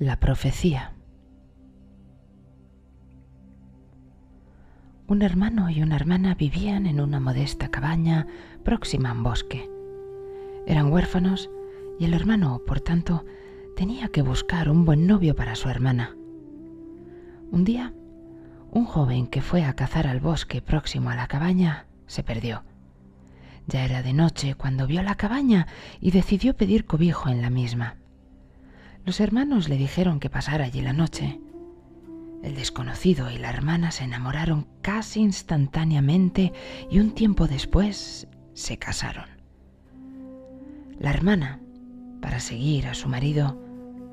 La profecía. Un hermano y una hermana vivían en una modesta cabaña próxima a un bosque. Eran huérfanos y el hermano, por tanto, tenía que buscar un buen novio para su hermana. Un día, un joven que fue a cazar al bosque próximo a la cabaña se perdió. Ya era de noche cuando vio la cabaña y decidió pedir cobijo en la misma. Los hermanos le dijeron que pasara allí la noche. El desconocido y la hermana se enamoraron casi instantáneamente y un tiempo después se casaron. La hermana, para seguir a su marido,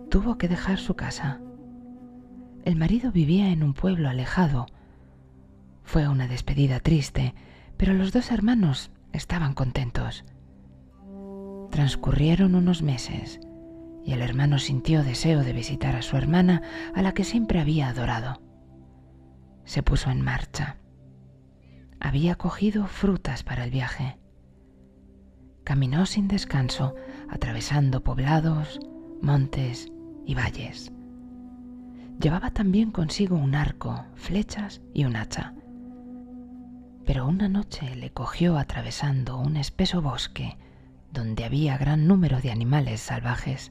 tuvo que dejar su casa. El marido vivía en un pueblo alejado. Fue una despedida triste, pero los dos hermanos estaban contentos. Transcurrieron unos meses y el hermano sintió deseo de visitar a su hermana a la que siempre había adorado. Se puso en marcha. Había cogido frutas para el viaje. Caminó sin descanso, atravesando poblados, montes y valles. Llevaba también consigo un arco, flechas y un hacha. Pero una noche le cogió atravesando un espeso bosque donde había gran número de animales salvajes.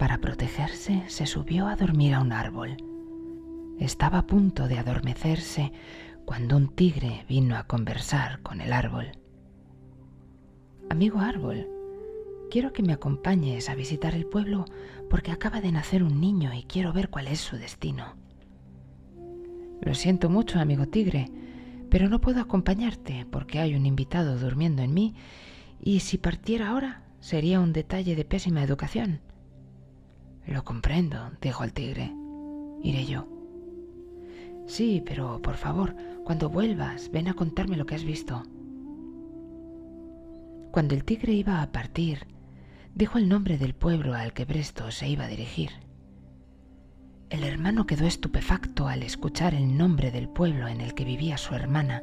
Para protegerse se subió a dormir a un árbol. Estaba a punto de adormecerse cuando un tigre vino a conversar con el árbol. Amigo árbol, quiero que me acompañes a visitar el pueblo porque acaba de nacer un niño y quiero ver cuál es su destino. Lo siento mucho, amigo tigre, pero no puedo acompañarte porque hay un invitado durmiendo en mí y si partiera ahora sería un detalle de pésima educación. Lo comprendo, dijo el tigre. Iré yo. Sí, pero por favor, cuando vuelvas, ven a contarme lo que has visto. Cuando el tigre iba a partir, dijo el nombre del pueblo al que Presto se iba a dirigir. El hermano quedó estupefacto al escuchar el nombre del pueblo en el que vivía su hermana.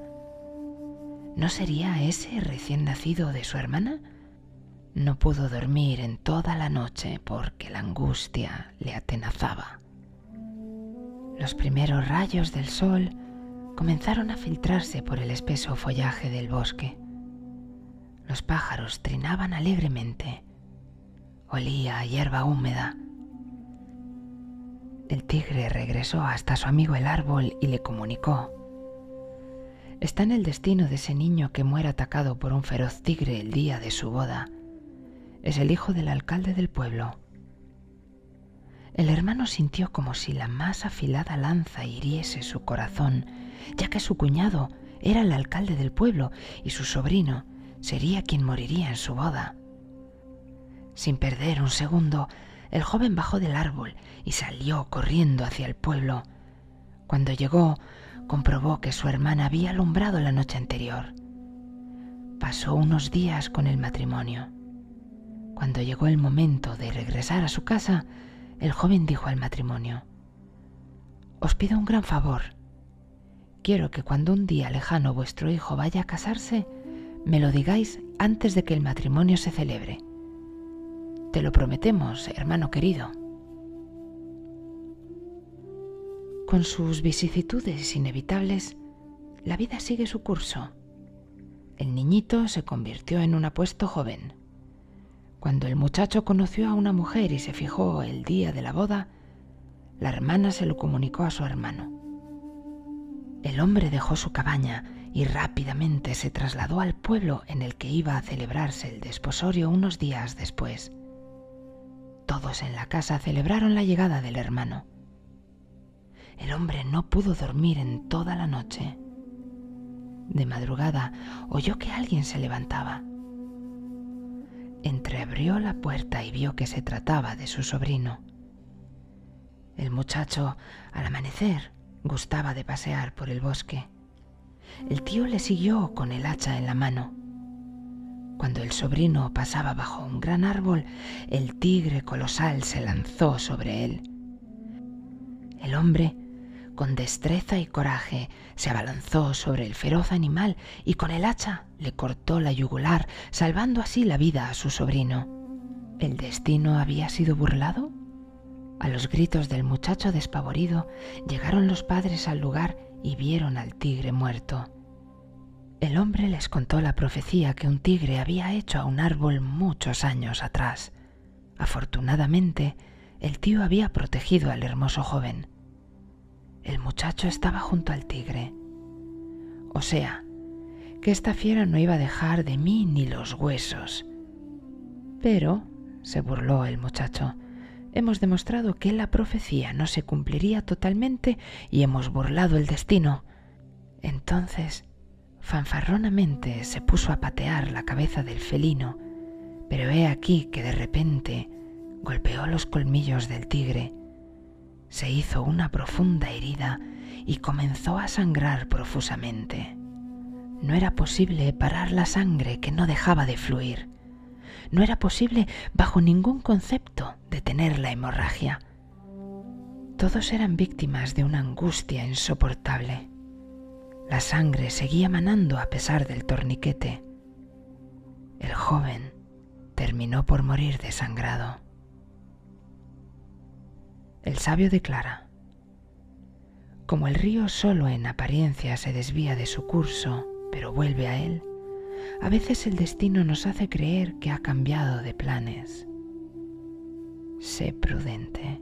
¿No sería ese recién nacido de su hermana? No pudo dormir en toda la noche porque la angustia le atenazaba. Los primeros rayos del sol comenzaron a filtrarse por el espeso follaje del bosque. Los pájaros trinaban alegremente. Olía a hierba húmeda. El tigre regresó hasta su amigo el árbol y le comunicó. Está en el destino de ese niño que muere atacado por un feroz tigre el día de su boda es el hijo del alcalde del pueblo. El hermano sintió como si la más afilada lanza hiriese su corazón, ya que su cuñado era el alcalde del pueblo y su sobrino sería quien moriría en su boda. Sin perder un segundo, el joven bajó del árbol y salió corriendo hacia el pueblo. Cuando llegó, comprobó que su hermana había alumbrado la noche anterior. Pasó unos días con el matrimonio. Cuando llegó el momento de regresar a su casa, el joven dijo al matrimonio, Os pido un gran favor. Quiero que cuando un día lejano vuestro hijo vaya a casarse, me lo digáis antes de que el matrimonio se celebre. Te lo prometemos, hermano querido. Con sus vicisitudes inevitables, la vida sigue su curso. El niñito se convirtió en un apuesto joven. Cuando el muchacho conoció a una mujer y se fijó el día de la boda, la hermana se lo comunicó a su hermano. El hombre dejó su cabaña y rápidamente se trasladó al pueblo en el que iba a celebrarse el desposorio unos días después. Todos en la casa celebraron la llegada del hermano. El hombre no pudo dormir en toda la noche. De madrugada oyó que alguien se levantaba entreabrió la puerta y vio que se trataba de su sobrino. El muchacho, al amanecer, gustaba de pasear por el bosque. El tío le siguió con el hacha en la mano. Cuando el sobrino pasaba bajo un gran árbol, el tigre colosal se lanzó sobre él. El hombre con destreza y coraje se abalanzó sobre el feroz animal y con el hacha le cortó la yugular, salvando así la vida a su sobrino. ¿El destino había sido burlado? A los gritos del muchacho despavorido llegaron los padres al lugar y vieron al tigre muerto. El hombre les contó la profecía que un tigre había hecho a un árbol muchos años atrás. Afortunadamente, el tío había protegido al hermoso joven. El muchacho estaba junto al tigre. O sea, que esta fiera no iba a dejar de mí ni los huesos. Pero, se burló el muchacho, hemos demostrado que la profecía no se cumpliría totalmente y hemos burlado el destino. Entonces, fanfarronamente se puso a patear la cabeza del felino, pero he aquí que de repente golpeó los colmillos del tigre, se hizo una profunda herida y comenzó a sangrar profusamente. No era posible parar la sangre que no dejaba de fluir. No era posible, bajo ningún concepto, detener la hemorragia. Todos eran víctimas de una angustia insoportable. La sangre seguía manando a pesar del torniquete. El joven terminó por morir desangrado. El sabio declara, como el río solo en apariencia se desvía de su curso, pero vuelve a él, a veces el destino nos hace creer que ha cambiado de planes. Sé prudente.